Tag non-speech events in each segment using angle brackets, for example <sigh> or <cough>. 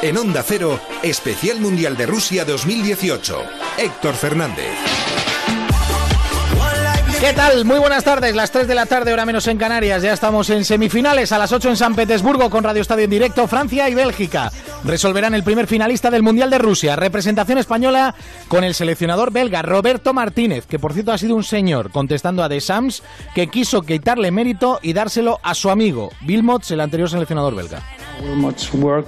En Onda Cero, Especial Mundial de Rusia 2018. Héctor Fernández. ¿Qué tal? Muy buenas tardes, las 3 de la tarde, hora menos en Canarias. Ya estamos en semifinales, a las 8 en San Petersburgo con Radio Estadio en directo. Francia y Bélgica resolverán el primer finalista del Mundial de Rusia. Representación española con el seleccionador belga Roberto Martínez, que por cierto ha sido un señor, contestando a The Sams, que quiso quitarle mérito y dárselo a su amigo Wilmots, el anterior seleccionador belga.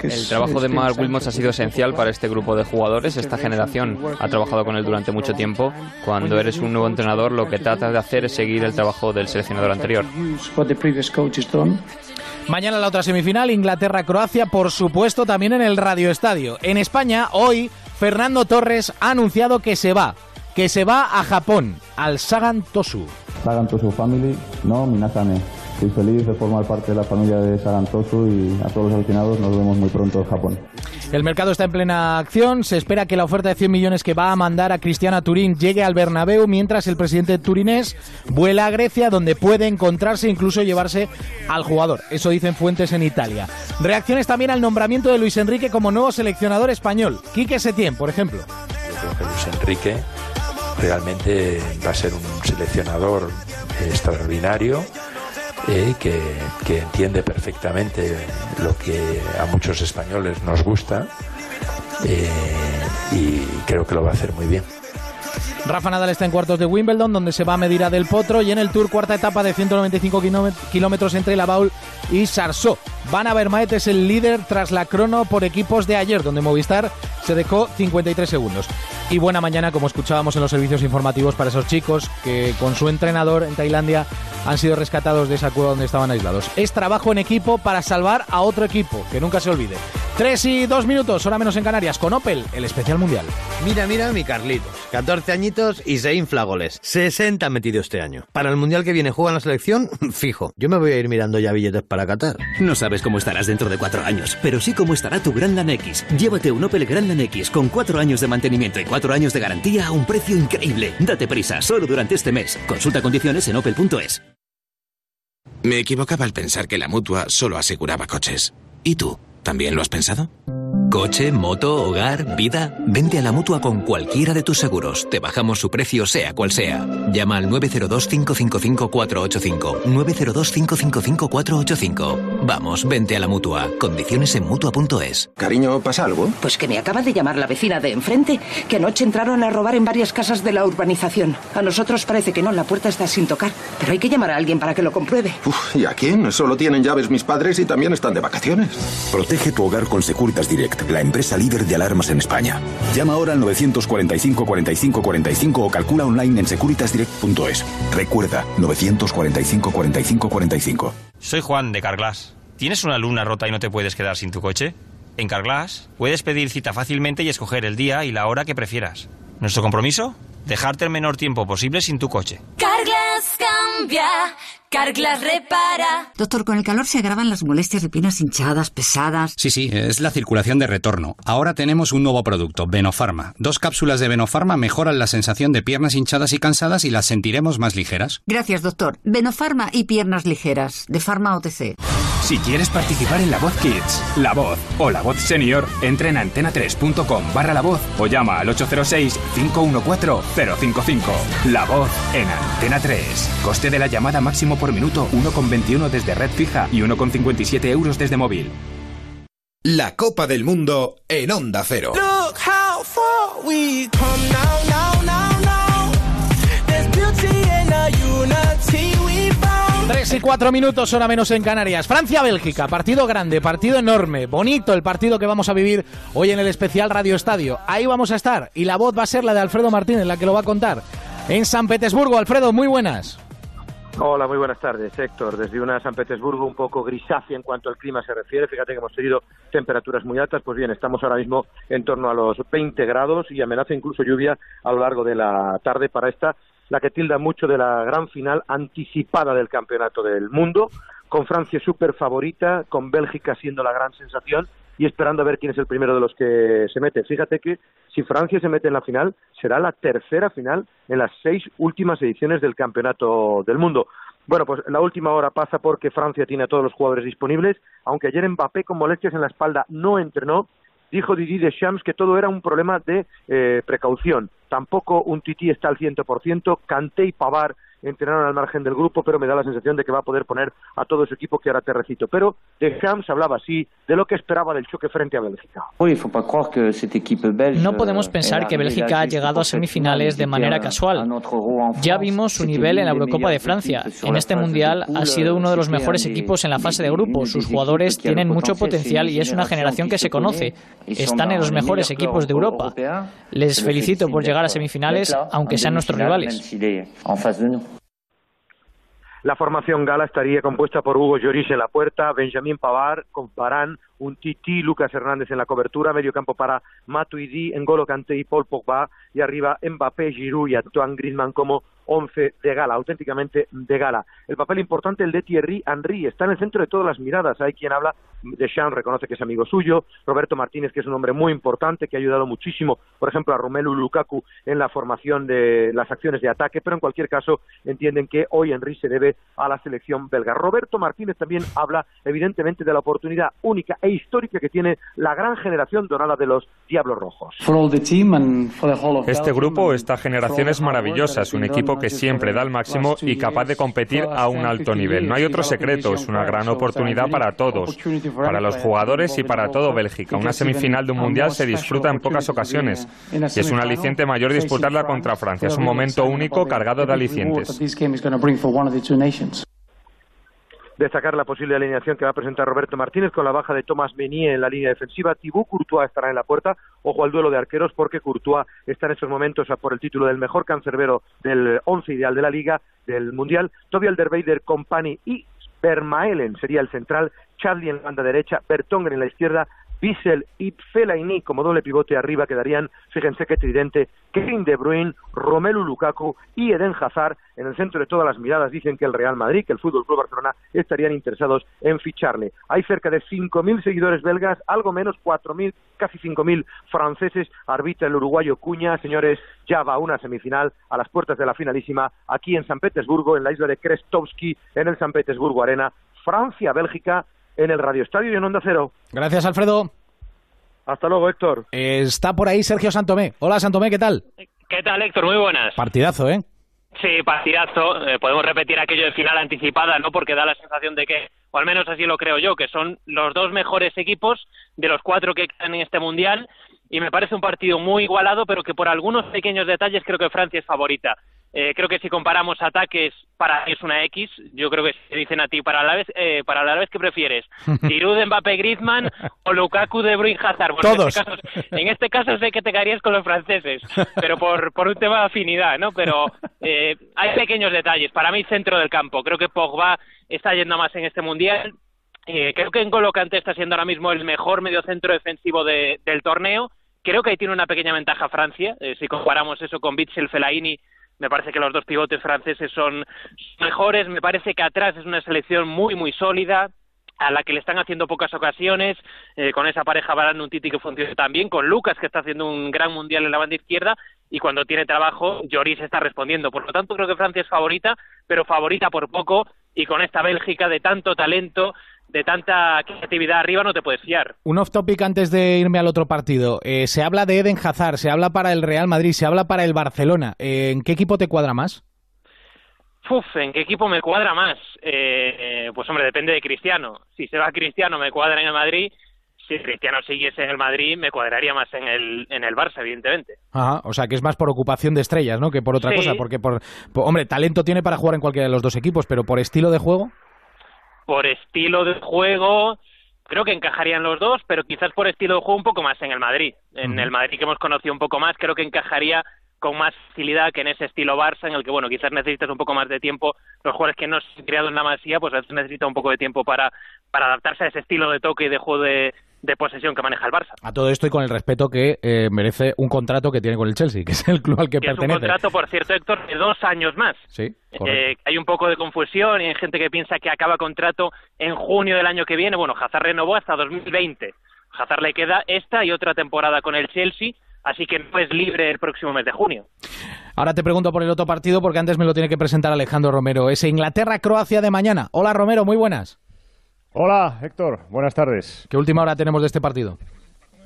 El trabajo de Mark Wilmots ha sido esencial para este grupo de jugadores. Esta generación ha trabajado con él durante mucho tiempo. Cuando eres un nuevo entrenador, lo que tratas de hacer es seguir el trabajo del seleccionador anterior. Mañana la otra semifinal, Inglaterra-Croacia, por supuesto también en el Radio Estadio. En España, hoy, Fernando Torres ha anunciado que se va, que se va a Japón, al Sagan Tosu. Sagan Tosu Family, no, Minasame. Estoy feliz de formar parte de la familia de Sarantosu y a todos los aficionados nos vemos muy pronto en Japón. El mercado está en plena acción. Se espera que la oferta de 100 millones que va a mandar a Cristiana Turín llegue al Bernabéu, mientras el presidente turinés vuela a Grecia, donde puede encontrarse e incluso llevarse al jugador. Eso dicen fuentes en Italia. Reacciones también al nombramiento de Luis Enrique como nuevo seleccionador español. Quique Setién, por ejemplo. Yo creo que Luis Enrique realmente va a ser un seleccionador extraordinario eh, que, entiende perfectamente lo que a muchos españoles nos gusta eh, y creo que lo va a hacer muy bien. Rafa Nadal está en cuartos de Wimbledon, donde se va a medir a Del Potro, y en el Tour cuarta etapa de 195 kilómetros entre La Baul y Sarsó. Van a Maet es el líder tras la crono por equipos de ayer, donde Movistar se dejó 53 segundos. Y buena mañana, como escuchábamos en los servicios informativos, para esos chicos que con su entrenador en Tailandia han sido rescatados de esa cueva donde estaban aislados. Es trabajo en equipo para salvar a otro equipo, que nunca se olvide. Tres y dos minutos, hora menos en Canarias, con Opel, el especial mundial. Mira, mira, mi Carlitos. 14 añitos y se infla goles. 60 ha metido este año. Para el mundial que viene juega en la selección, <laughs> fijo. Yo me voy a ir mirando ya billetes para Qatar. No sabes cómo estarás dentro de cuatro años, pero sí cómo estará tu Grandland X. Llévate un Opel Grandland X con cuatro años de mantenimiento y cuatro años de garantía a un precio increíble. Date prisa, solo durante este mes. Consulta condiciones en opel.es. Me equivocaba al pensar que la mutua solo aseguraba coches. ¿Y tú? ¿También lo has pensado? Coche, moto, hogar, vida. Vente a la mutua con cualquiera de tus seguros. Te bajamos su precio, sea cual sea. Llama al 902-555-485. 902-555-485. Vamos, vente a la mutua. Condiciones en mutua.es. Cariño, ¿pasa algo? Pues que me acaba de llamar la vecina de enfrente, que anoche entraron a robar en varias casas de la urbanización. A nosotros parece que no, la puerta está sin tocar. Pero hay que llamar a alguien para que lo compruebe. Uf, ¿Y a quién? Solo tienen llaves mis padres y también están de vacaciones. Protege tu hogar con Securitas Direct la empresa líder de alarmas en España. Llama ahora al 945 45 45 o calcula online en securitasdirect.es. Recuerda, 945 45 45. Soy Juan de Carglass. ¿Tienes una luna rota y no te puedes quedar sin tu coche? En Carglass puedes pedir cita fácilmente y escoger el día y la hora que prefieras. ¿Nuestro compromiso? Dejarte el menor tiempo posible sin tu coche. Carglass cambia. Carglass repara. Doctor, con el calor se agravan las molestias de piernas hinchadas, pesadas. Sí, sí, es la circulación de retorno. Ahora tenemos un nuevo producto, Venofarma. Dos cápsulas de Venofarma mejoran la sensación de piernas hinchadas y cansadas y las sentiremos más ligeras. Gracias, doctor. Venofarma y piernas ligeras, de Farma OTC. Si quieres participar en La Voz Kids, La Voz o La Voz Senior, entra en antena3.com barra La Voz o llama al 806-514-055. La Voz en Antena 3. Coste de la llamada máximo por minuto 1,21 desde red fija y 1,57 euros desde móvil. La Copa del Mundo en Onda Cero. Look how far we come now, now, now, 3 y 4 minutos, hora menos en Canarias. Francia-Bélgica, partido grande, partido enorme, bonito el partido que vamos a vivir hoy en el especial Radio Estadio. Ahí vamos a estar y la voz va a ser la de Alfredo Martínez, la que lo va a contar. En San Petersburgo, Alfredo, muy buenas. Hola, muy buenas tardes, Héctor. Desde una San Petersburgo un poco grisácea en cuanto al clima se refiere, fíjate que hemos tenido temperaturas muy altas, pues bien, estamos ahora mismo en torno a los 20 grados y amenaza incluso lluvia a lo largo de la tarde para esta la que tilda mucho de la gran final anticipada del Campeonato del Mundo, con Francia súper favorita, con Bélgica siendo la gran sensación y esperando a ver quién es el primero de los que se mete. Fíjate que si Francia se mete en la final, será la tercera final en las seis últimas ediciones del Campeonato del Mundo. Bueno, pues la última hora pasa porque Francia tiene a todos los jugadores disponibles, aunque ayer Mbappé con molestias en la espalda no entrenó dijo Didier Deschamps que todo era un problema de eh, precaución. Tampoco un tití está al 100%, Kanté y Pavar entrenaron al margen del grupo, pero me da la sensación de que va a poder poner a todo su equipo que ahora te recito. Pero Deschamps hablaba así de lo que esperaba del choque frente a Bélgica. No podemos pensar que Bélgica ha llegado a semifinales de manera casual. Ya vimos su nivel en la Eurocopa de Francia. En este Mundial ha sido uno de los mejores equipos en la fase de grupo. Sus jugadores tienen mucho potencial y es una generación que se conoce. Están en los mejores equipos de Europa. Les felicito por llegar a semifinales, aunque sean nuestros rivales. La formación gala estaría compuesta por Hugo Lloris en la puerta, Benjamín Pavard con Barán, un Titi, Lucas Hernández en la cobertura, medio campo para Matuidi, N'Golo Kanté y Paul Pogba, y arriba Mbappé, Giroud y Antoine Griezmann como once de gala, auténticamente de gala. El papel importante el de Thierry Henry, está en el centro de todas las miradas. Hay quien habla, de Sean reconoce que es amigo suyo, Roberto Martínez, que es un hombre muy importante, que ha ayudado muchísimo, por ejemplo, a Romelu Lukaku en la formación de las acciones de ataque, pero en cualquier caso entienden que hoy Henry se debe a la selección belga. Roberto Martínez también habla, evidentemente, de la oportunidad única e histórica que tiene la gran generación dorada de los Diablos Rojos. Este grupo, esta generación es maravillosa, es un equipo que siempre da el máximo y capaz de competir a un alto nivel. No hay otro secreto, es una gran oportunidad para todos, para los jugadores y para todo Bélgica. Una semifinal de un mundial se disfruta en pocas ocasiones y es un aliciente mayor disputarla contra Francia. Es un momento único cargado de alicientes destacar la posible alineación que va a presentar Roberto Martínez con la baja de Thomas Meunier en la línea defensiva. Thibaut Courtois estará en la puerta. Ojo al duelo de arqueros porque Courtois está en estos momentos por el título del mejor cancerbero del once ideal de la Liga, del Mundial. Toby Alderweider, Company y Vermaelen sería el central. Charlie en la banda derecha, Bertongen en la izquierda, Bissell y Fellaini como doble pivote arriba quedarían, fíjense qué tridente, Kevin De Bruyne, Romelu Lukaku y Eden Hazard. En el centro de todas las miradas dicen que el Real Madrid, que el Fútbol Club Barcelona estarían interesados en ficharle. Hay cerca de 5.000 seguidores belgas, algo menos 4.000, casi 5.000 franceses. Arbitra el uruguayo Cuña. Señores, ya va una semifinal a las puertas de la finalísima aquí en San Petersburgo, en la isla de Krestovsky, en el San Petersburgo Arena. Francia-Bélgica en el Radio Estadio y en Onda Cero. Gracias, Alfredo. Hasta luego, Héctor. Está por ahí Sergio Santomé. Hola, Santomé, ¿qué tal? ¿Qué tal, Héctor? Muy buenas. Partidazo, ¿eh? Sí, partidazo. Eh, podemos repetir aquello de final anticipada, ¿no? Porque da la sensación de que, o al menos así lo creo yo, que son los dos mejores equipos de los cuatro que quedan en este Mundial. Y me parece un partido muy igualado, pero que por algunos pequeños detalles creo que Francia es favorita. Eh, creo que si comparamos ataques, para es una X. Yo creo que se dicen a ti, para la vez, eh, para la vez que prefieres, <laughs> Giroud, Mbappé, Griezmann o Lukaku, De Bruyne, Hazard. Todos. En este, caso, en este caso sé que te caerías con los franceses, pero por, por un tema de afinidad, ¿no? Pero eh, hay pequeños detalles. Para mí, centro del campo. Creo que Pogba está yendo más en este mundial. Eh, creo que N'Golo Kanté está siendo ahora mismo el mejor mediocentro defensivo de, del torneo. Creo que ahí tiene una pequeña ventaja Francia. Eh, si comparamos eso con Bitzel, Fellaini me parece que los dos pivotes franceses son mejores. Me parece que atrás es una selección muy, muy sólida a la que le están haciendo pocas ocasiones, eh, con esa pareja Barán un Titi que funciona también, con Lucas que está haciendo un gran mundial en la banda izquierda y cuando tiene trabajo Lloris está respondiendo. Por lo tanto creo que Francia es favorita, pero favorita por poco y con esta Bélgica de tanto talento de tanta creatividad arriba no te puedes fiar. Un off topic antes de irme al otro partido. Eh, se habla de Eden Hazard, se habla para el Real Madrid, se habla para el Barcelona. Eh, ¿En qué equipo te cuadra más? Uf, ¿en qué equipo me cuadra más? Eh, pues hombre, depende de Cristiano. Si se va Cristiano me cuadra en el Madrid. Si Cristiano siguiese en el Madrid me cuadraría más en el, en el Barça, evidentemente. Ajá, o sea que es más por ocupación de estrellas, ¿no? Que por otra cosa, porque por, hombre, talento tiene para jugar en cualquiera de los dos equipos, pero por estilo de juego por estilo de juego, creo que encajarían los dos, pero quizás por estilo de juego un poco más en el Madrid. En el Madrid que hemos conocido un poco más, creo que encajaría con más facilidad que en ese estilo Barça, en el que, bueno, quizás necesitas un poco más de tiempo. Los jugadores que no se han criado en la Masía, pues a veces necesitan un poco de tiempo para, para adaptarse a ese estilo de toque y de juego de, de posesión que maneja el Barça. A todo esto y con el respeto que eh, merece un contrato que tiene con el Chelsea, <laughs> que es el club al que, pertenece. Es un contrato, por cierto, Héctor, de dos años más. Sí, eh, hay un poco de confusión y hay gente que piensa que acaba contrato en junio del año que viene. Bueno, Hazard renovó hasta 2020. Hazard le queda esta y otra temporada con el Chelsea, así que no es libre el próximo mes de junio. Ahora te pregunto por el otro partido porque antes me lo tiene que presentar Alejandro Romero. Es Inglaterra-Croacia de mañana. Hola Romero, muy buenas. Hola, Héctor. Buenas tardes. ¿Qué última hora tenemos de este partido?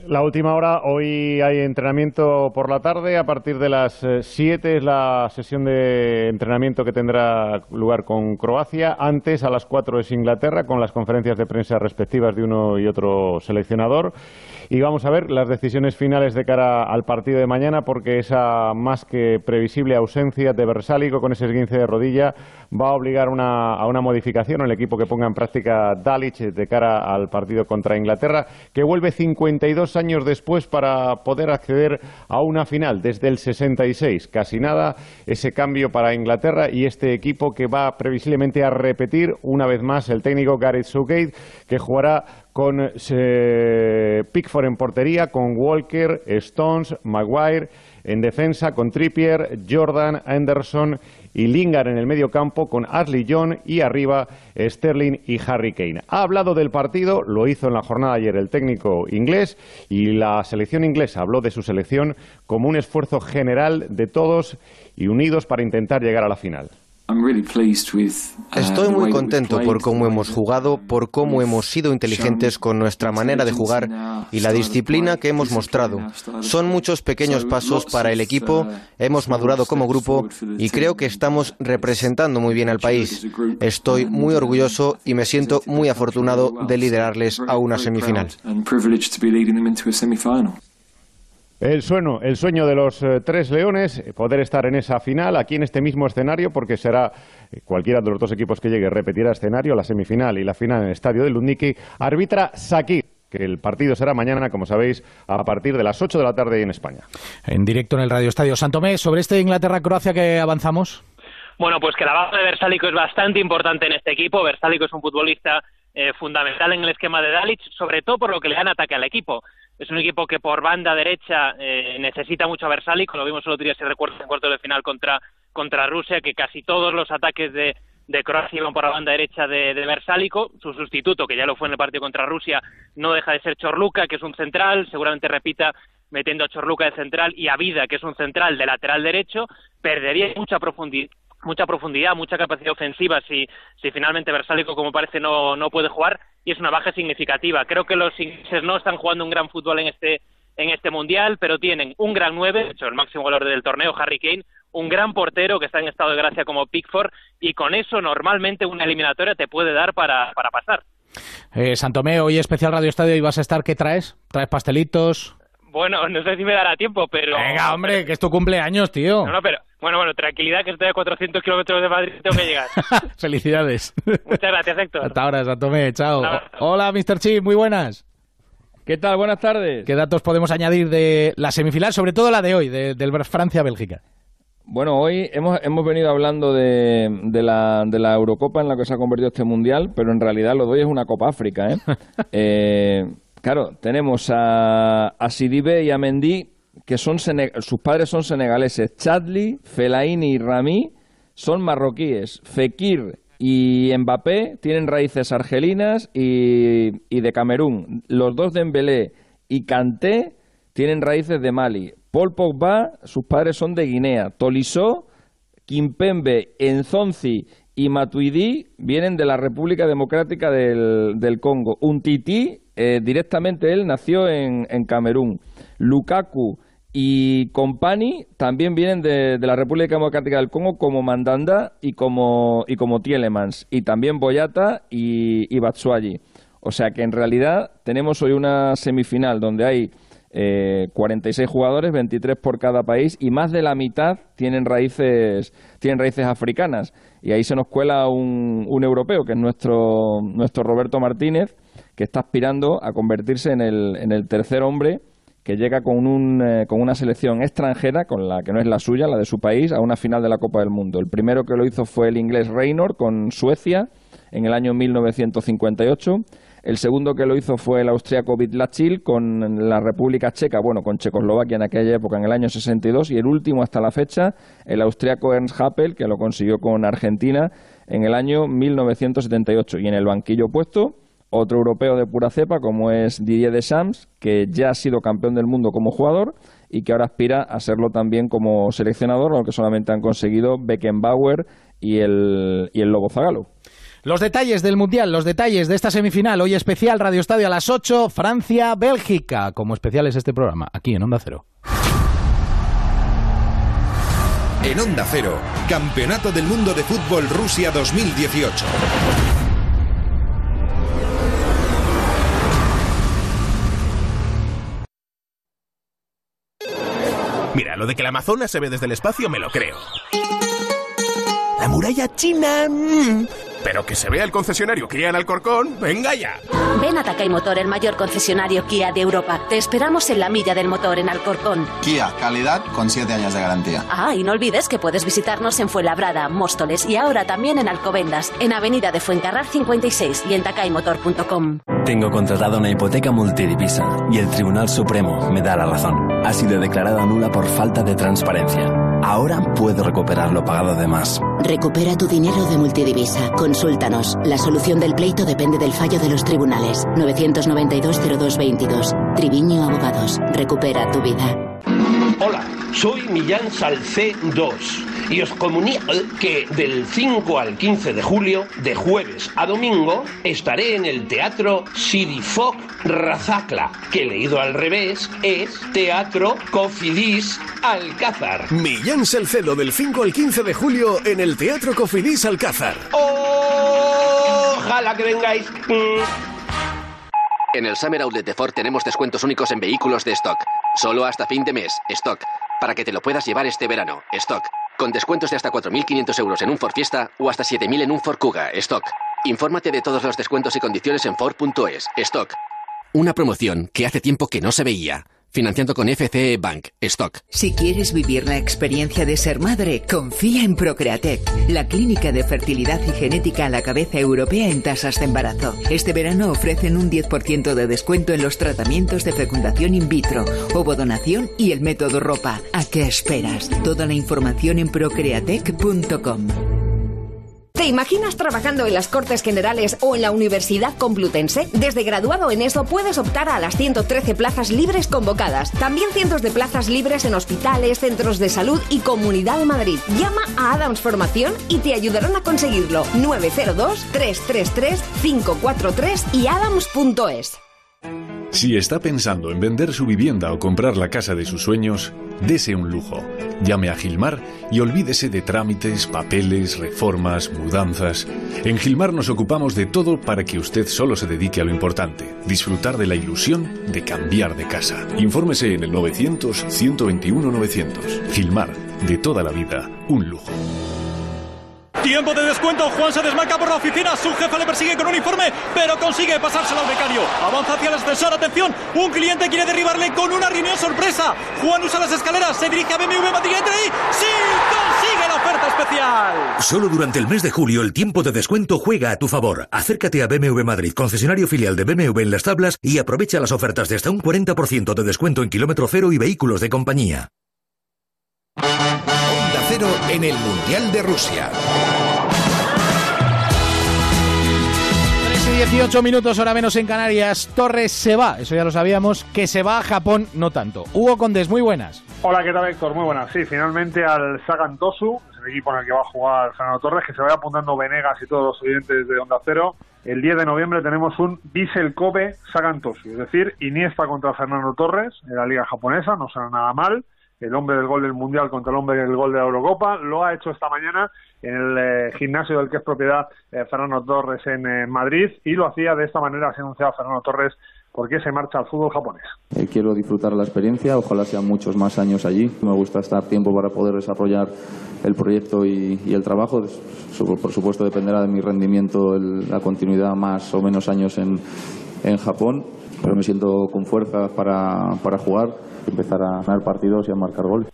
La última hora, hoy hay entrenamiento por la tarde, a partir de las 7 eh, es la sesión de entrenamiento que tendrá lugar con Croacia, antes a las 4 es Inglaterra, con las conferencias de prensa respectivas de uno y otro seleccionador. Y vamos a ver las decisiones finales de cara al partido de mañana, porque esa más que previsible ausencia de Versálico con ese esguince de rodilla va a obligar a una modificación el equipo que ponga en práctica Dalic de cara al partido contra Inglaterra, que vuelve 52 años después para poder acceder a una final desde el 66. Casi nada ese cambio para Inglaterra y este equipo que va previsiblemente a repetir una vez más el técnico Gareth Southgate, que jugará con eh, Pickford en portería, con Walker, Stones, Maguire en defensa, con Trippier, Jordan, Anderson y Lingard en el medio campo, con Ashley John y arriba Sterling y Harry Kane. Ha hablado del partido, lo hizo en la jornada ayer el técnico inglés y la selección inglesa habló de su selección como un esfuerzo general de todos y unidos para intentar llegar a la final. Uh, Estoy muy contento por cómo hemos jugado, por cómo hemos sido inteligentes con nuestra manera de jugar y la disciplina que hemos mostrado. Son muchos pequeños pasos para el equipo, uh, hemos madurado como grupo y creo que estamos representando muy bien al país. Estoy muy orgulloso y me siento muy afortunado de liderarles a una semifinal. El sueño, el sueño de los eh, tres leones, eh, poder estar en esa final, aquí en este mismo escenario, porque será eh, cualquiera de los dos equipos que llegue repetirá escenario, la semifinal y la final en el estadio de Ludniki. Arbitra Sakir que el partido será mañana, como sabéis, a partir de las 8 de la tarde en España. En directo en el Radio Estadio Santomé, sobre este Inglaterra-Croacia que avanzamos. Bueno, pues que la baja de Versálico es bastante importante en este equipo. Versálico es un futbolista fundamental en el esquema de Dalic, sobre todo por lo que le dan ataque al equipo. Es un equipo que por banda derecha eh, necesita mucho a Versálico, lo vimos otro día, si recuerdo, en cuarto de final contra, contra Rusia, que casi todos los ataques de, de Croacia iban por la banda derecha de, de Versálico. Su sustituto, que ya lo fue en el partido contra Rusia, no deja de ser Chorluca, que es un central, seguramente repita metiendo a Chorluca de central y a Vida, que es un central de lateral derecho, perdería mucha profundidad mucha profundidad, mucha capacidad ofensiva si, si finalmente Versálico, como parece, no, no puede jugar y es una baja significativa. Creo que los ingleses no están jugando un gran fútbol en este, en este mundial, pero tienen un gran nueve, de hecho el máximo valor del torneo, Harry Kane, un gran portero que está en estado de gracia como Pickford y con eso normalmente una eliminatoria te puede dar para, para pasar. Eh, Santomé, hoy especial Radio Estadio y vas a estar, ¿qué traes? ¿Traes pastelitos? Bueno, no sé si me dará tiempo, pero... Venga, hombre, que es tu cumpleaños, tío. No, no, pero... Bueno, bueno, tranquilidad, que estoy a 400 kilómetros de Madrid y tengo que llegar. <laughs> Felicidades. Muchas gracias, Héctor. Hasta ahora, Santomé, chao. Hola, Mr. Chip, muy buenas. ¿Qué tal? Buenas tardes. ¿Qué datos podemos añadir de la semifinal, sobre todo la de hoy, de, del Francia-Bélgica? Bueno, hoy hemos, hemos venido hablando de, de, la, de la Eurocopa en la que se ha convertido este mundial, pero en realidad lo de hoy es una Copa África. ¿eh? <laughs> eh Claro, tenemos a, a Sidibe y a Mendy, que son sus padres son senegaleses. Chadli, Felaini y Rami son marroquíes. Fekir y Mbappé tienen raíces argelinas y, de Camerún. Los dos de Embelé y Kanté tienen raíces de Mali. Paul Pogba, sus padres son de Guinea. Tolisso, Kimpembe, Enzonzi y Matuidi vienen de la República Democrática del, del Congo. Untiti eh, directamente él nació en, en, Camerún. Lukaku y Compani también vienen de, la República Democrática del Congo como Mandanda y como, y como Tielemans. Y también Boyata y, y Batsuagi. O sea que en realidad tenemos hoy una semifinal donde hay eh, 46 jugadores, 23 por cada país, y más de la mitad tienen raíces, tienen raíces africanas. Y ahí se nos cuela un, un europeo, que es nuestro, nuestro Roberto Martínez, que está aspirando a convertirse en el, en el tercer hombre que llega con, un, eh, con una selección extranjera, con la que no es la suya, la de su país, a una final de la Copa del Mundo. El primero que lo hizo fue el inglés Reynor con Suecia en el año 1958. El segundo que lo hizo fue el austriaco Vitlachil con la República Checa, bueno, con Checoslovaquia en aquella época, en el año 62. Y el último hasta la fecha, el austriaco Ernst Happel, que lo consiguió con Argentina en el año 1978. Y en el banquillo puesto otro europeo de pura cepa como es Didier Deschamps, que ya ha sido campeón del mundo como jugador y que ahora aspira a serlo también como seleccionador, aunque solamente han conseguido Beckenbauer y el, y el Lobo Zagalo. Los detalles del Mundial, los detalles de esta semifinal, hoy especial Radio Estadio a las 8, Francia-Bélgica, como especial es este programa, aquí en Onda Cero. En Onda Cero, Campeonato del Mundo de Fútbol Rusia 2018. Mira, lo de que la Amazonas se ve desde el espacio me lo creo. La muralla china... mm. Pero que se vea el concesionario Kia en Alcorcón, venga ya. Ven a Takay Motor, el mayor concesionario Kia de Europa. Te esperamos en la milla del motor en Alcorcón. Kia, calidad con 7 años de garantía. Ah, y no olvides que puedes visitarnos en Fuenlabrada, Móstoles y ahora también en Alcobendas, en Avenida de Fuencarral 56 y en takaymotor.com. Tengo contratada una hipoteca multidivisa y el Tribunal Supremo me da la razón. Ha sido declarada nula por falta de transparencia. Ahora puedo recuperar lo pagado de más. Recupera tu dinero de multidivisa. Consúltanos. La solución del pleito depende del fallo de los tribunales. 992-0222. Triviño Abogados. Recupera tu vida. Hola, soy Millán Salcé 2 y os comunico que del 5 al 15 de julio, de jueves a domingo, estaré en el Teatro Sidifoc Razacla, que leído al revés es Teatro Cofidis Alcázar. Millán Salcedo del 5 al 15 de julio en el Teatro Cofidis Alcázar. Ojalá que vengáis. En el Summer Outlet de Ford tenemos descuentos únicos en vehículos de stock. Solo hasta fin de mes, stock. Para que te lo puedas llevar este verano, stock. Con descuentos de hasta 4.500 euros en un Ford Fiesta o hasta 7.000 en un Ford Kuga, stock. Infórmate de todos los descuentos y condiciones en Ford.es, stock. Una promoción que hace tiempo que no se veía. Financiando con FCE Bank, stock. Si quieres vivir la experiencia de ser madre, confía en Procreatec, la clínica de fertilidad y genética a la cabeza europea en tasas de embarazo. Este verano ofrecen un 10% de descuento en los tratamientos de fecundación in vitro, ovodonación y el método ropa. ¿A qué esperas? Toda la información en procreatec.com. ¿Te imaginas trabajando en las Cortes Generales o en la Universidad Complutense? Desde graduado en eso puedes optar a las 113 plazas libres convocadas. También cientos de plazas libres en hospitales, centros de salud y Comunidad de Madrid. Llama a Adams Formación y te ayudarán a conseguirlo. 902-333-543 y adams.es. Si está pensando en vender su vivienda o comprar la casa de sus sueños, dese un lujo. Llame a Gilmar y olvídese de trámites, papeles, reformas, mudanzas. En Gilmar nos ocupamos de todo para que usted solo se dedique a lo importante, disfrutar de la ilusión de cambiar de casa. Infórmese en el 900-121-900. Gilmar, de toda la vida, un lujo. Tiempo de descuento. Juan se desmarca por la oficina. Su jefa le persigue con un informe, pero consigue pasárselo al becario. Avanza hacia el ascensor. Atención, un cliente quiere derribarle con una reunión sorpresa. Juan usa las escaleras, se dirige a BMW Madrid entra y ¡sí! ¡Consigue la oferta especial! Solo durante el mes de julio el tiempo de descuento juega a tu favor. Acércate a BMW Madrid, concesionario filial de BMW en las tablas y aprovecha las ofertas de hasta un 40% de descuento en kilómetro cero y vehículos de compañía. Onda Cero en el Mundial de Rusia. 18 minutos, hora menos en Canarias. Torres se va, eso ya lo sabíamos. Que se va a Japón, no tanto. Hugo Condes, muy buenas. Hola, ¿qué tal, Héctor? Muy buenas. Sí, finalmente al Sagan Tosu, es el equipo en el que va a jugar Fernando Torres, que se vaya apuntando Venegas y todos los oyentes de Onda Cero. El 10 de noviembre tenemos un Bissell Kobe Sagan Tosu, es decir, Iniesta contra Fernando Torres en la Liga Japonesa, no será nada mal. El hombre del gol del Mundial contra el hombre del gol de la Eurocopa. Lo ha hecho esta mañana en el eh, gimnasio del que es propiedad eh, Fernando Torres en eh, Madrid y lo hacía de esta manera, se anunciaba Fernando Torres por qué se marcha al fútbol japonés. Quiero disfrutar la experiencia, ojalá sean muchos más años allí. Me gusta estar tiempo para poder desarrollar el proyecto y, el trabajo. Por supuesto dependerá de mi rendimiento la continuidad más o menos años en, en Japón, pero me siento con fuerza para, para jugar, empezar a ganar partidos y a marcar goles.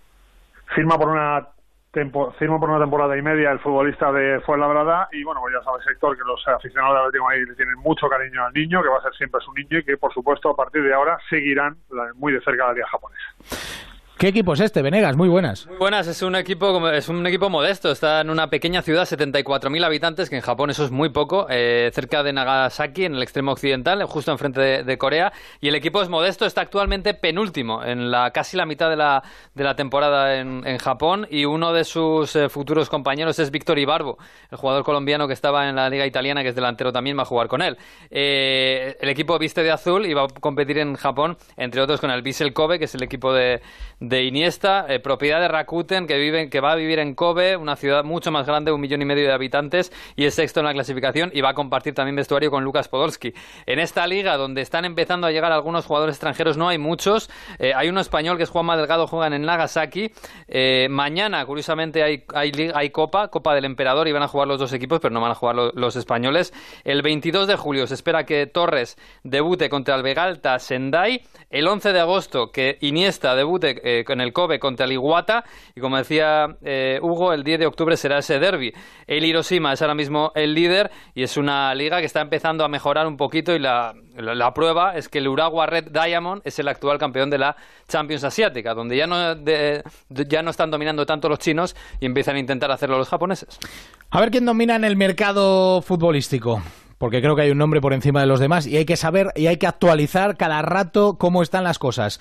Firma por una tempo- firma por una temporada y media el futbolista de Fuenlabrada y bueno, pues ya sabes Héctor que los aficionados del Atlético de Madrid le tienen mucho cariño al niño, que va a ser siempre su niño y que por supuesto a partir de ahora seguirán muy de cerca la liga japonesa. ¿Qué equipo es este, Venegas? Muy buenas. Muy buenas, es un equipo es un equipo modesto, está en una pequeña ciudad, 74.000 habitantes, que en Japón eso es muy poco, eh, cerca de Nagasaki, en el extremo occidental, justo enfrente de, Corea, y el equipo es modesto, está actualmente penúltimo, en la casi la mitad de la, de la temporada en, Japón, y uno de sus eh, futuros compañeros es Víctor Ibarbo, el jugador colombiano que estaba en la liga italiana, que es delantero también, va a jugar con él. Eh, el equipo viste de azul y va a competir en Japón, entre otros con el Vissel Kobe, que es el equipo de de Iniesta, eh, propiedad de Rakuten, que, que va a vivir en Kobe, una ciudad mucho más grande, un millón y medio de habitantes, y es sexto en la clasificación y va a compartir también vestuario con Lucas Podolski. En esta liga, donde están empezando a llegar algunos jugadores extranjeros, no hay muchos. Eh, hay uno español que es Juanma Delgado, juegan en Nagasaki. Eh, mañana, curiosamente, hay, hay, hay, Copa, Copa del Emperador, y van a jugar los dos equipos, pero no van a jugar los españoles. El 22 de julio se espera que Torres debute contra el Vegalta Sendai. El 11 de agosto que Iniesta debute con el Kobe contra el Iguata y como decía eh, Hugo, el 10 de octubre será ese derby. El Hiroshima es ahora mismo el líder y es una liga que está empezando a mejorar un poquito y la, la, prueba es que el Urawa Red Diamond es el actual campeón de la Champions Asiática, donde ya no, ya no están dominando tanto los chinos y empiezan a intentar hacerlo los japoneses. A ver quién domina en el mercado futbolístico porque creo que hay un nombre por encima de los demás y hay que saber y hay que actualizar cada rato cómo están las cosas.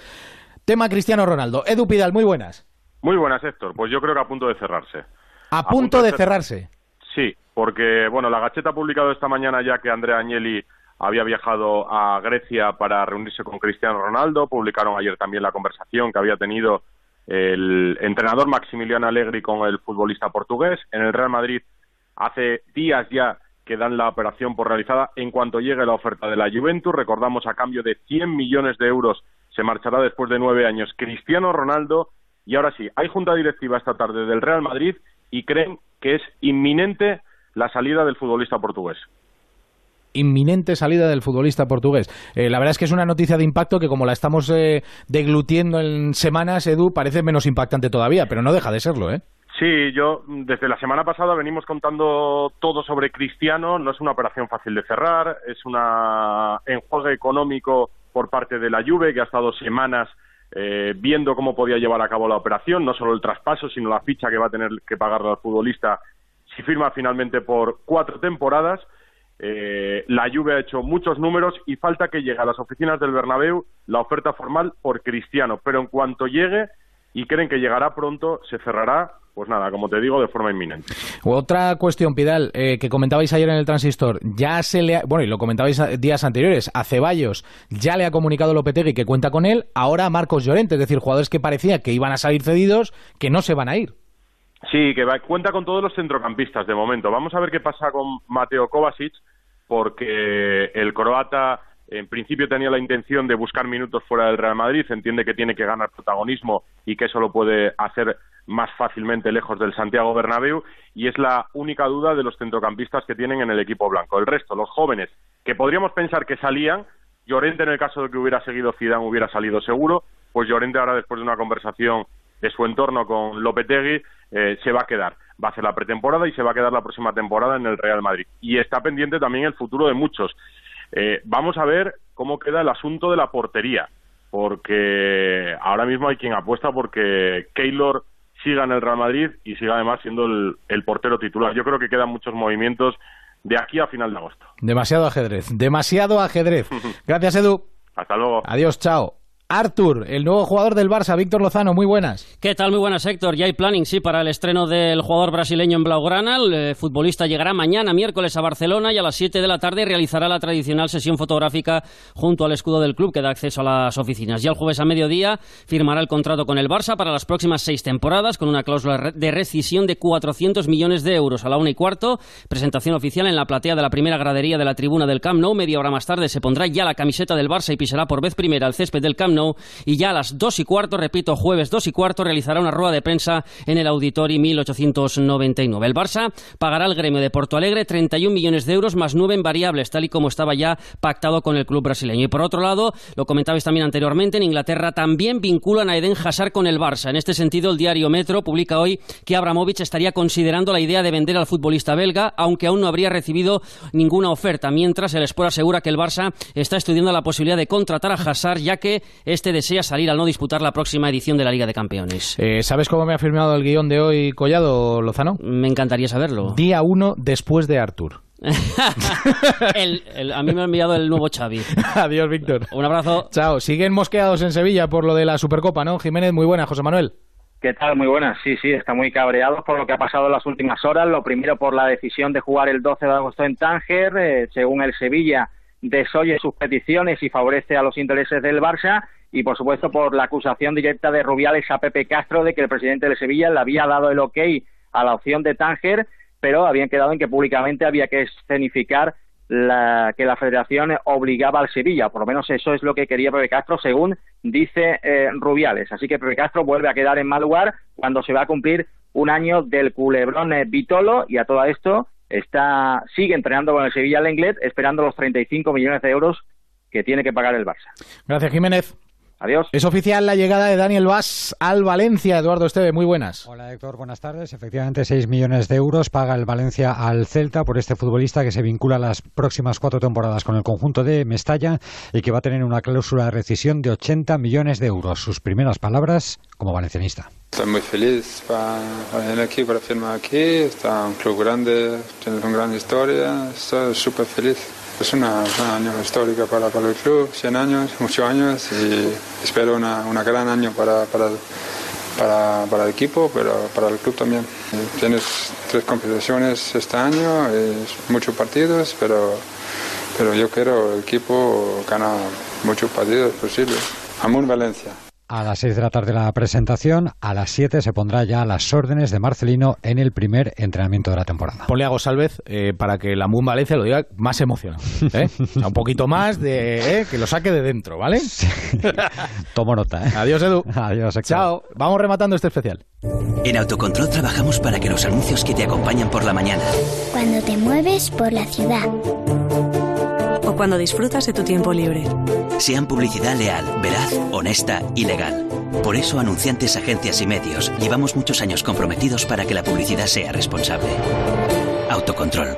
Tema Cristiano Ronaldo. Edu Pidal, muy buenas. Muy buenas, Héctor. Pues yo creo que a punto de cerrarse. ¿A, punto, de, cerrarse? Sí, porque, bueno, la Gacheta ha publicado esta mañana ya que Andrea Agnelli había viajado a Grecia para reunirse con Cristiano Ronaldo. Publicaron ayer también la conversación que había tenido el entrenador Maximiliano Allegri con el futbolista portugués. En el Real Madrid hace días ya que dan la operación por realizada en cuanto llegue la oferta de la Juventus. Recordamos, a cambio de 100 millones de euros se marchará después de nueve años Cristiano Ronaldo. Y ahora sí, hay junta directiva esta tarde del Real Madrid y creen que es inminente la salida del futbolista portugués inminente salida del futbolista portugués. Eh, la verdad es que es una noticia de impacto que como la estamos eh, deglutiendo en semanas, Edu, parece menos impactante todavía, pero no deja de serlo, ¿eh? Sí, yo desde la semana pasada venimos contando todo sobre Cristiano. No es una operación fácil de cerrar, es un enjuague económico por parte de la Juve que ha estado semanas eh, viendo cómo podía llevar a cabo la operación, no solo el traspaso, sino la ficha que va a tener que pagar al futbolista si firma finalmente por cuatro temporadas. Eh, la Juve ha hecho muchos números y falta que llegue a las oficinas del Bernabéu la oferta formal por Cristiano, pero en cuanto llegue y creen que llegará pronto, se cerrará pues nada, como te digo, de forma inminente. Otra cuestión, Pidal, eh, que comentabais ayer en el transistor, ya se le, bueno, y lo comentabais días anteriores, a Ceballos ya le ha comunicado Lopetegui que cuenta con él, ahora a Marcos Llorente, es decir, jugadores que parecía que iban a salir cedidos, que no se van a ir. Sí, que cuenta con todos los centrocampistas de momento. Vamos a ver qué pasa con Mateo Kovacic, porque el croata en principio tenía la intención de buscar minutos fuera del Real Madrid, entiende que tiene que ganar protagonismo y que eso lo puede hacer más fácilmente lejos del Santiago Bernabéu y es la única duda de los centrocampistas que tienen en el equipo blanco. El resto, los jóvenes, que podríamos pensar que salían, Llorente en el caso de que hubiera seguido Zidane hubiera salido seguro, pues Llorente ahora después de una conversación de su entorno con Lopetegui eh, se va a quedar. Va a hacer la pretemporada y se va a quedar la próxima temporada en el Real Madrid. Y está pendiente también el futuro de muchos. Eh, vamos a ver cómo queda el asunto de la portería, porque ahora mismo hay quien apuesta porque Keylor siga en el Real Madrid y siga además siendo el, portero titular. Yo creo que quedan muchos movimientos de aquí a final de agosto. Demasiado ajedrez, demasiado ajedrez. <laughs> Gracias, Edu. Hasta luego. Adiós, chao. Artur, el nuevo jugador del Barça, Víctor Lozano, muy buenas. ¿Qué tal? Muy buenas, Héctor. Ya hay planning, sí, para el estreno del jugador brasileño en Blaugrana. El eh, futbolista llegará mañana, miércoles, a Barcelona y a las 7 de la tarde realizará la tradicional sesión fotográfica junto al escudo del club que da acceso a las oficinas. Ya el jueves a mediodía firmará el contrato con el Barça para las próximas seis temporadas con una cláusula de rescisión de 400 millones de euros. A la una y cuarto, presentación oficial en la platea de la primera gradería de la tribuna del Camp Nou. Media hora más tarde se pondrá ya la camiseta del Barça y pisará por vez primera el césped del Camp Nou y ya a las dos y cuarto, repito, jueves dos y cuarto, realizará una rueda de prensa en el Auditori 1899. El Barça pagará al gremio de Porto Alegre 31 millones de euros más nueve en variables, tal y como estaba ya pactado con el club brasileño. Y por otro lado, lo comentabais también anteriormente, en Inglaterra también vinculan a Eden Hazard con el Barça. En este sentido, el diario Metro publica hoy que Abramovich estaría considerando la idea de vender al futbolista belga, aunque aún no habría recibido ninguna oferta, mientras el Sport asegura que el Barça está estudiando la posibilidad de contratar a Hazard, ya que este desea salir al no disputar la próxima edición de la Liga de Campeones. Eh, ¿Sabes cómo me ha firmado el guion de hoy Collado Lozano? Me encantaría saberlo. Día 1 después de Artur. <laughs> el, a mí me ha enviado el nuevo Xavi. <laughs> Adiós, Víctor. Un abrazo. Chao. Siguen mosqueados en Sevilla por lo de la Supercopa, ¿no? Jiménez, muy buena. José Manuel. ¿Qué tal? Muy buenas. Sí, sí, está muy cabreados por lo que ha pasado en las últimas horas. Lo primero por la decisión de jugar el 12 de agosto en Tánger. Eh, según el Sevilla, desoye sus peticiones y favorece a los intereses del Barça. Y, por supuesto, por la acusación directa de Rubiales a Pepe Castro de que el presidente de Sevilla le había dado el ok a la opción de Tánger pero habían quedado en que públicamente había que escenificar la, que la federación obligaba al Sevilla, por lo menos eso es lo que quería Pepe Castro, según dice eh, Rubiales. Así que Pepe Castro vuelve a quedar en mal lugar cuando se va a cumplir un año del culebrón eh, Vitolo y a todo esto está sigue entrenando con el Sevilla Lenglet esperando los 35 millones de euros que tiene que pagar el Barça. Gracias, Jiménez. Adiós. Es oficial la llegada de Daniel Vaz al Valencia. Eduardo Esteve, muy buenas. Hola Héctor, buenas tardes. Efectivamente, 6 millones de euros paga el Valencia al Celta por este futbolista que se vincula a las próximas cuatro temporadas con el conjunto de Mestalla y que va a tener una cláusula de rescisión de 80 millones de euros. Sus primeras palabras como valencianista. Estoy muy feliz para, venir aquí, para firmar aquí. Está un club grande, tiene una gran historia. Estoy súper feliz. Es una, año histórico para, para, el club, 100 años, muchos años y espero una, una gran año para, para, para, para, el equipo, pero para el club también. Tienes tres competiciones este año, muchos partidos, pero, pero yo quiero el equipo gana muchos partidos posibles. Amor Valencia a las 6 de la tarde la presentación, a las 7 se pondrá ya las órdenes de Marcelino en el primer entrenamiento de la temporada. Ponle a Gosalvez eh, para que la Moon Valencia lo diga más emocionado. ¿eh? un poquito más de eh, que lo saque de dentro, ¿vale? <laughs> Tomo nota. ¿eh? Adiós, Edu. Adiós, Chao. Vamos rematando este especial. En Autocontrol trabajamos para que los anuncios que te acompañan por la mañana. Cuando te mueves por la ciudad o cuando disfrutas de tu tiempo libre. Sean publicidad leal, veraz, honesta y legal. Por eso, anunciantes, agencias y medios, llevamos muchos años comprometidos para que la publicidad sea responsable. Autocontrol.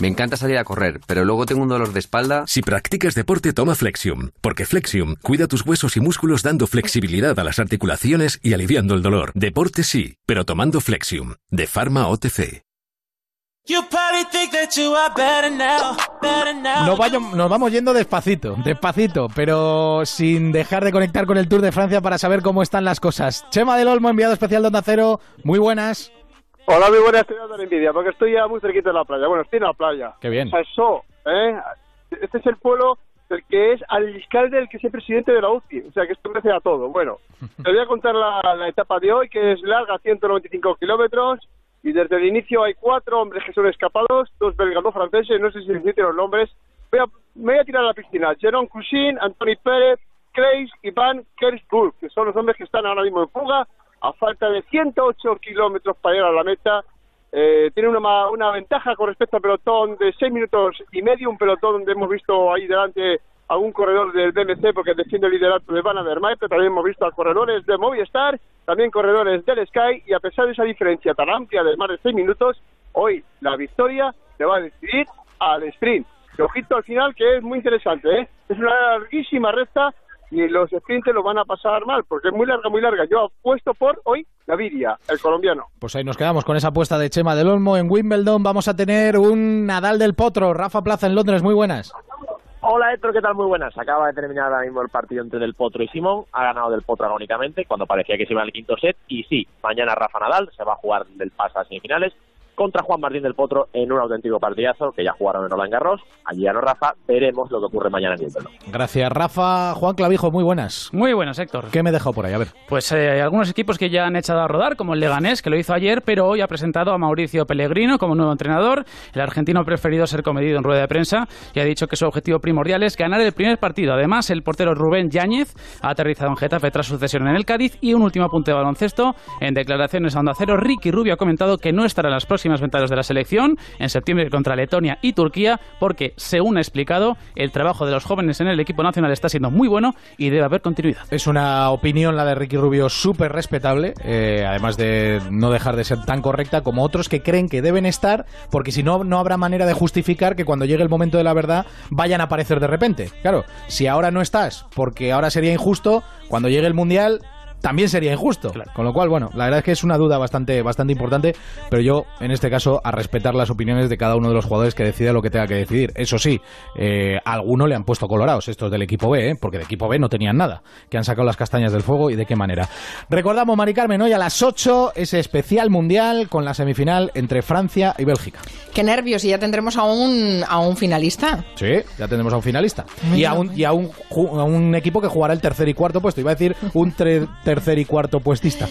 Me encanta salir a correr, pero luego tengo un dolor de espalda. Si practicas deporte, toma Flexium, porque Flexium cuida tus huesos y músculos dando flexibilidad a las articulaciones y aliviando el dolor. Deporte sí, pero tomando Flexium, de Pharma OTC. nos vamos yendo despacito, despacito, pero sin dejar de conectar con el Tour de Francia para saber cómo están las cosas. Chema del Olmo, enviado especial de Onda Cero, muy buenas. Hola, muy buenas, estoy dando envidia, porque estoy ya muy cerquita de la playa. Bueno, estoy en la playa. Qué bien. Eso, ¿eh? Este es el pueblo del que es alcalde del que es presidente de la UCI, o sea que esto merece a todo. Bueno, <laughs> te voy a contar la, etapa de hoy, que es larga, 195 kilómetros, y desde el inicio hay cuatro hombres que son escapados, dos belgas, dos franceses, no sé si necesiten los nombres. Voy a, me voy a tirar a la piscina. Jerome Cousin, Anthony Pérez, Clays y Van Kersburg, que son los hombres que están ahora mismo en fuga a falta de 108 kilómetros para llegar a la meta. Eh, tiene una, una ventaja con respecto al pelotón de 6 minutos y medio, un pelotón donde hemos visto ahí delante algún corredor del BMC porque defiende el liderato de Van Avermaet, pero también hemos visto a corredores de Movistar, también corredores del Sky, y a pesar de esa diferencia tan amplia de más de 6 minutos, hoy la victoria se va a decidir al sprint. Y ojito al final, que es muy interesante, ¿eh? es una larguísima recta y los sprinters lo van a pasar mal, porque es muy larga, muy larga. Yo apuesto por hoy Gaviria, el colombiano. Pues ahí nos quedamos con esa apuesta de Chema del Olmo. En Wimbledon vamos a tener un Nadal del Potro, Rafa Plaza en Londres, muy buenas. Hola Héctor, ¿qué tal? Muy buenas. Acaba de terminar ahora mismo el partido entre Del Potro y Simón. Ha ganado Del Potro agónicamente cuando parecía que se iba al quinto set. Y sí, mañana Rafa Nadal se va a jugar del paso a semifinales contra Juan Martín del Potro en un auténtico partidazo que ya jugaron en Roland Garros. Allí ganó Rafa, veremos lo que ocurre mañana en Wimbledon. Gracias, Rafa. Juan Clavijo, muy buenas. Muy buenas, Héctor. ¿Qué me he dejado por ahí? A ver. Pues eh, hay algunos equipos que ya han echado a rodar, como el Leganés, que lo hizo ayer, pero hoy ha presentado a Mauricio Pellegrino como nuevo entrenador. El argentino ha preferido ser comedido en rueda de prensa y ha dicho que su objetivo primordial es ganar el primer partido. Además, el portero Rubén Yáñez ha aterrizado en Getafe tras su cesión en el Cádiz. Y un último apunte de baloncesto. En declaraciones a Onda Cero, Ricky Rubio ha comentado que no estará en las próximas ventanas de la selección en septiembre contra Letonia y Turquía porque, según ha explicado, el trabajo de los jóvenes en el equipo nacional está siendo muy bueno y debe haber continuidad. Es una opinión, la de Ricky Rubio, súper respetable, eh, además de no dejar de ser tan correcta como otros que creen que deben estar, porque si no, no habrá manera de justificar que cuando llegue el momento de la verdad vayan a aparecer de repente. Claro, si ahora no estás, porque ahora sería injusto, cuando llegue el Mundial también sería injusto. Con lo cual, bueno, la verdad es que es una duda bastante, bastante importante, pero yo, en este caso, a respetar las opiniones de cada uno de los jugadores que decida lo que tenga que decidir. Eso sí, eh, a alguno le han puesto colorados, estos del equipo B, ¿eh? porque del equipo B no tenían nada, que han sacado las castañas del fuego y de qué manera. Recordamos, Mari Carmen, hoy a las 8, ese especial mundial con la semifinal entre Francia y Bélgica. Qué nervios, y ya tendremos a un, a un finalista. Sí, ya tendremos a un finalista. Y a un, y a un, a un equipo que jugará el tercer y cuarto puesto. Iba a decir un tercer y cuarto puestista.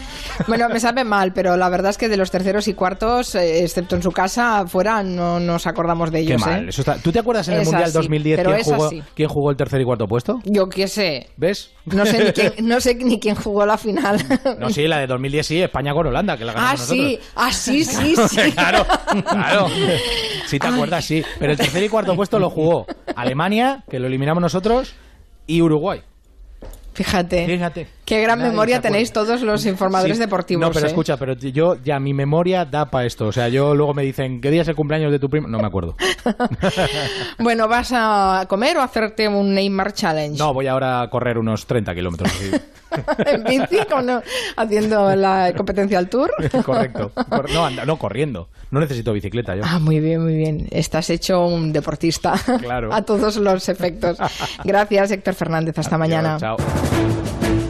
Bueno, me sabe mal, pero la verdad es que de los terceros y cuartos, eh, excepto en su casa, fuera, no nos acordamos de ellos. Qué mal. ¿eh? Eso está... ¿Tú te acuerdas en el Mundial así, 2010 pero quién jugó, así. quién jugó el tercer y cuarto puesto? Yo qué sé. ¿Ves? No sé, ni quién, <laughs> no sé ni quién jugó la final. <laughs> No, sí, la de 2010 sí, España con Holanda, que la ganamos Ah, sí, ah, sí, sí, <laughs> sí. claro, claro. Si te acuerdas, sí. Pero el tercer y cuarto puesto lo jugó Alemania, que lo eliminamos nosotros, y Uruguay. Fíjate. Fíjate. Qué gran Nadie memoria tenéis todos los informadores Sí. deportivos. No, pero ¿eh? escucha, pero yo ya mi memoria da para esto. O sea, yo luego me dicen, ¿qué día es el cumpleaños de tu primo? No me acuerdo. <laughs> <laughs> Bueno, ¿vas a comer o hacerte un Neymar Challenge? No, voy ahora a correr unos 30 kilómetros. así. <laughs> en bici, con- haciendo la competencia al tour. Correcto. No, anda- no, corriendo. No necesito bicicleta yo. Ah, muy bien, muy bien. Estás hecho un deportista. Claro. a todos los efectos. Gracias, Héctor Fernández. Hasta mañana. Chao.